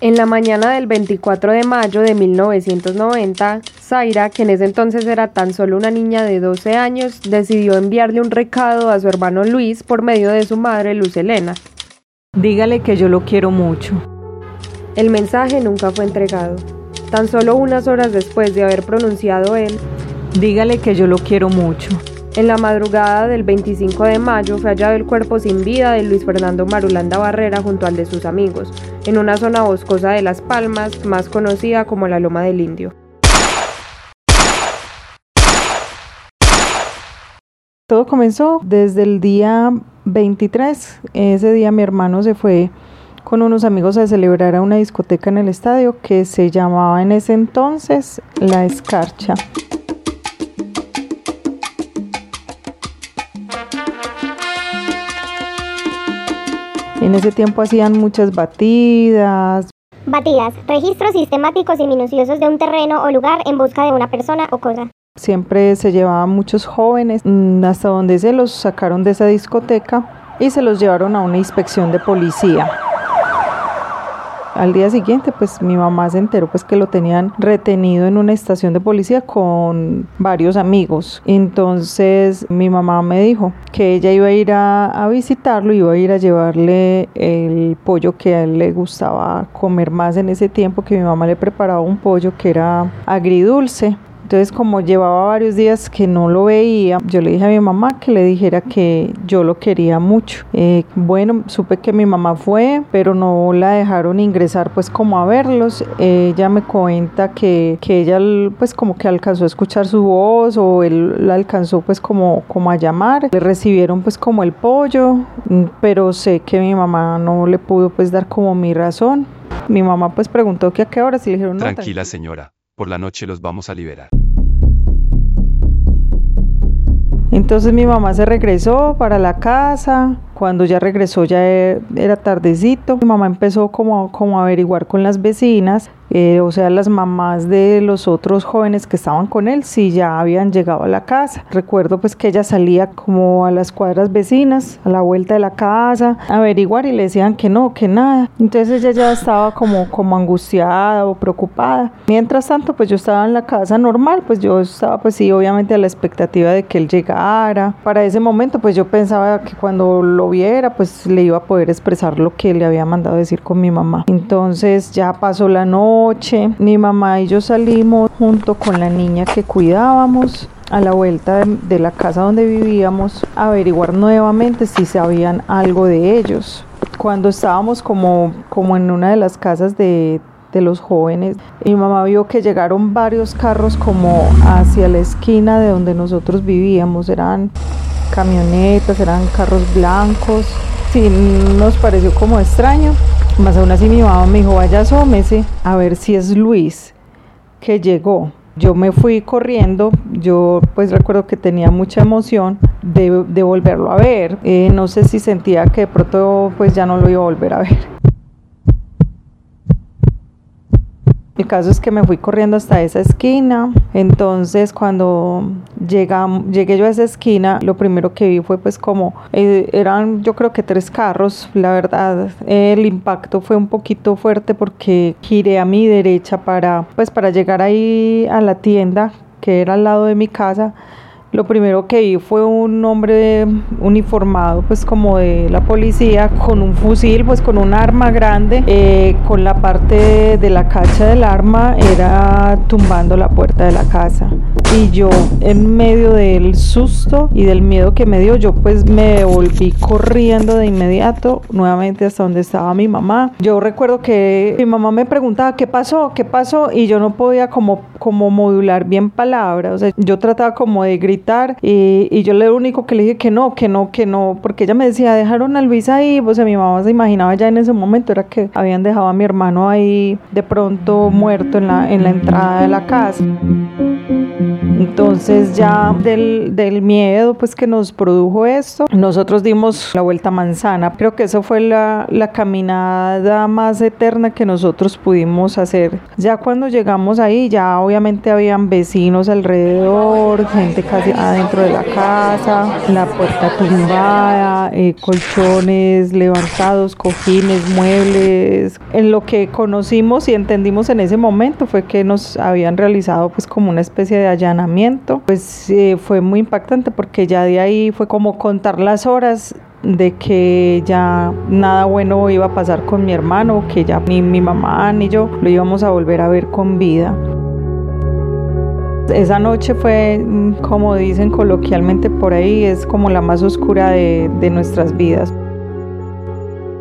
En la mañana del 24 de mayo de 1990, Zaira, que en ese entonces era tan solo una niña de 12 años, decidió enviarle un recado a su hermano Luis por medio de su madre Luz Elena. Dígale que yo lo quiero mucho. El mensaje nunca fue entregado. Tan solo unas horas después de haber pronunciado él, dígale que yo lo quiero mucho. En la madrugada del 25 de mayo fue hallado el cuerpo sin vida de Luis Fernando Marulanda Barrera junto al de sus amigos, en una zona boscosa de Las Palmas, más conocida como la Loma del Indio. Todo comenzó desde el día 23. Ese día mi hermano se fue con unos amigos a celebrar a una discoteca en el estadio que se llamaba en ese entonces La Escarcha. En ese tiempo hacían muchas batidas. Batidas, registros sistemáticos y minuciosos de un terreno o lugar en busca de una persona o cosa. Siempre se llevaban muchos jóvenes mm, hasta donde se los sacaron de esa discoteca y se los llevaron a una inspección de policía. Al día siguiente, pues mi mamá se enteró pues que lo tenían retenido en una estación de policía con varios amigos. Entonces mi mamá me dijo que ella iba a ir a, a visitarlo, iba a ir a llevarle el pollo que a él le gustaba comer más en ese tiempo, que mi mamá le preparaba un pollo que era agridulce. Entonces, como llevaba varios días que no lo veía, yo le dije a mi mamá que le dijera que yo lo quería mucho. Eh, bueno, supe que mi mamá fue, pero no la dejaron ingresar pues como a verlos. ella me cuenta que, que, ella pues como que alcanzó a escuchar su voz o él la alcanzó pues como, como a llamar. Le recibieron pues como el pollo, pero sé que mi mamá no le pudo pues dar como mi razón. Mi mamá pues preguntó que a qué hora, y le dijeron no. Tranquila señora, por la noche los vamos a liberar. Entonces mi mamá se regresó para la casa, cuando ya regresó ya e, era tardecito, mi mamá empezó como, como a averiguar con las vecinas, eh, o sea, las mamás de los otros jóvenes que estaban con él, si ya habían llegado a la casa. Recuerdo pues que ella salía como a las cuadras vecinas, a la vuelta de la casa, a averiguar y le decían que no, que nada. Entonces ella ya estaba como, como angustiada o preocupada. Mientras tanto, pues yo estaba en la casa normal, pues yo estaba pues sí, obviamente a la expectativa de que él llegara. Para ese momento, pues yo pensaba que cuando lo viera, pues le iba a poder expresar lo que le había mandado decir con mi mamá. Entonces ya pasó la noche, mi mamá y yo salimos junto con la niña que cuidábamos a la vuelta de, la casa donde vivíamos a averiguar nuevamente si sabían algo de ellos. Cuando estábamos como, como en una de las casas de, de los jóvenes. Mi mamá vio que llegaron varios carros como hacia la esquina de donde nosotros vivíamos. Eran camionetas, eran carros blancos. Sí, nos pareció como extraño. Más aún así mi mamá me dijo, vaya asómese a ver si es Luis que llegó. Yo me fui corriendo, yo pues recuerdo que tenía mucha emoción de, volverlo a ver. Eh, no sé si sentía que de pronto pues ya no lo iba a volver a ver. El caso es que me fui corriendo hasta esa esquina. Entonces cuando llegué yo a esa esquina, lo primero que vi fue pues como eh, eran yo creo que tres carros. La verdad el impacto fue un poquito fuerte porque giré a mi derecha para pues para llegar ahí a la tienda que era al lado de mi casa lo primero que vi fue un hombre uniformado, pues como de la policía, con un fusil, pues con un arma grande, eh, con la parte de la cacha del arma, era tumbando la puerta de la casa. Y yo, en medio del susto y del miedo que me dio, yo pues me volví corriendo de inmediato, nuevamente hasta donde estaba mi mamá. Yo recuerdo que mi mamá me preguntaba, ¿qué pasó? ¿Qué pasó? Y yo no podía como, como modular bien palabras, o sea, yo trataba como de gritar y, yo lo único que le dije que no, que no, que no, porque ella me decía, dejaron a Luis ahí, pues mi mamá se imaginaba ya en ese momento, era que habían dejado a mi hermano ahí de pronto muerto en la, en la entrada de la casa. Entonces ya del, del miedo pues que nos produjo esto, nosotros dimos la vuelta a manzana. Creo que eso fue la, la caminada más eterna que nosotros pudimos hacer. Ya cuando llegamos ahí, ya obviamente habían vecinos alrededor, gente casi adentro de la casa, la puerta tumbada, eh, colchones levantados, cojines, muebles. En lo que conocimos y entendimos en ese momento fue que nos habían realizado pues como una especie de allanamiento. Pues eh, fue muy impactante porque ya de ahí fue como contar las horas de que ya nada bueno iba a pasar con mi hermano, que ya ni mi mamá ni yo lo íbamos a volver a ver con vida. Esa noche fue, mm, como dicen coloquialmente por ahí, es como la más oscura de, de nuestras vidas.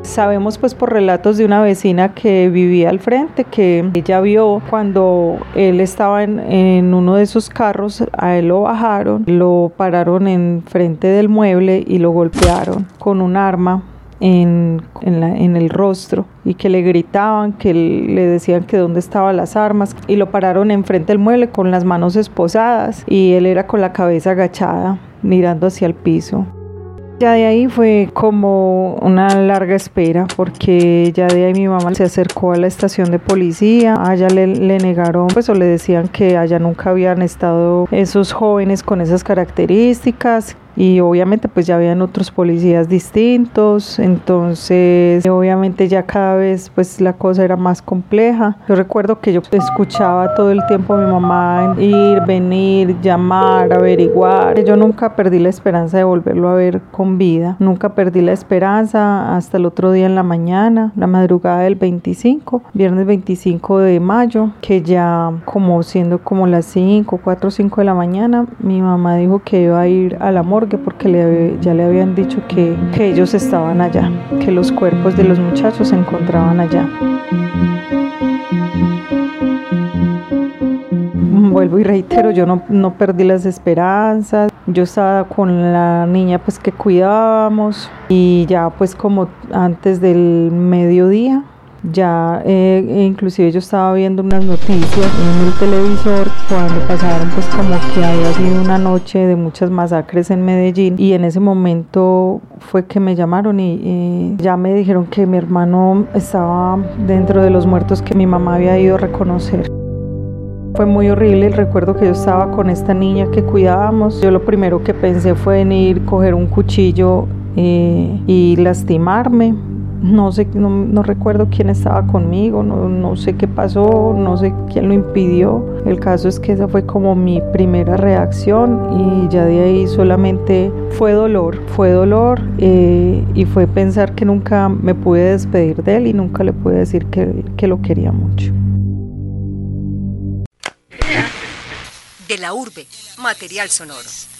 Sabemos pues por relatos de una vecina que vivía al frente que ella vio cuando él estaba en, en, uno de esos carros, a él lo bajaron, lo pararon en frente del mueble y lo golpearon con un arma en, en, en, el rostro y que le gritaban, que le decían que dónde estaban las armas y lo pararon enfrente del mueble con las manos esposadas y él era con la cabeza agachada mirando hacia el piso. Ya de ahí fue como una larga espera porque ya de ahí mi mamá se acercó a la estación de policía, allá le, le, negaron pues o le decían que allá nunca habían estado esos jóvenes con esas características y obviamente pues ya habían otros policías distintos, entonces obviamente ya cada vez pues la cosa era más compleja. Yo recuerdo que yo escuchaba todo el tiempo a mi mamá ir, venir, llamar, averiguar. Yo nunca perdí la esperanza de volverlo a ver con vida, nunca perdí la esperanza hasta el otro día en la mañana, la madrugada del 25, viernes 25 de mayo, que ya como siendo como las 5, 4 o 5 de la mañana, mi mamá dijo que iba a ir al porque ya le habían dicho que, que ellos estaban allá, que los cuerpos de los muchachos se encontraban allá. Vuelvo y reitero, yo no, no perdí las esperanzas, yo estaba con la niña pues que cuidábamos y ya pues como antes del mediodía ya eh, inclusive yo estaba viendo unas noticias en el televisor cuando pasaron pues como que había sido una noche de muchas masacres en Medellín y en ese momento fue que me llamaron y ya me dijeron que mi hermano estaba dentro de los muertos que mi mamá había ido a reconocer. Fue muy horrible el recuerdo que yo estaba con esta niña que cuidábamos. Yo lo primero que pensé fue en ir, coger un cuchillo eh, y lastimarme no sé, no, recuerdo quién estaba conmigo, no, no, sé qué pasó, no sé quién lo impidió. El caso es que esa fue como mi primera reacción y ya de ahí solamente fue dolor, fue dolor eh, y fue pensar que nunca me pude despedir de él y nunca le pude decir que, que lo quería mucho. De la urbe, material sonoro.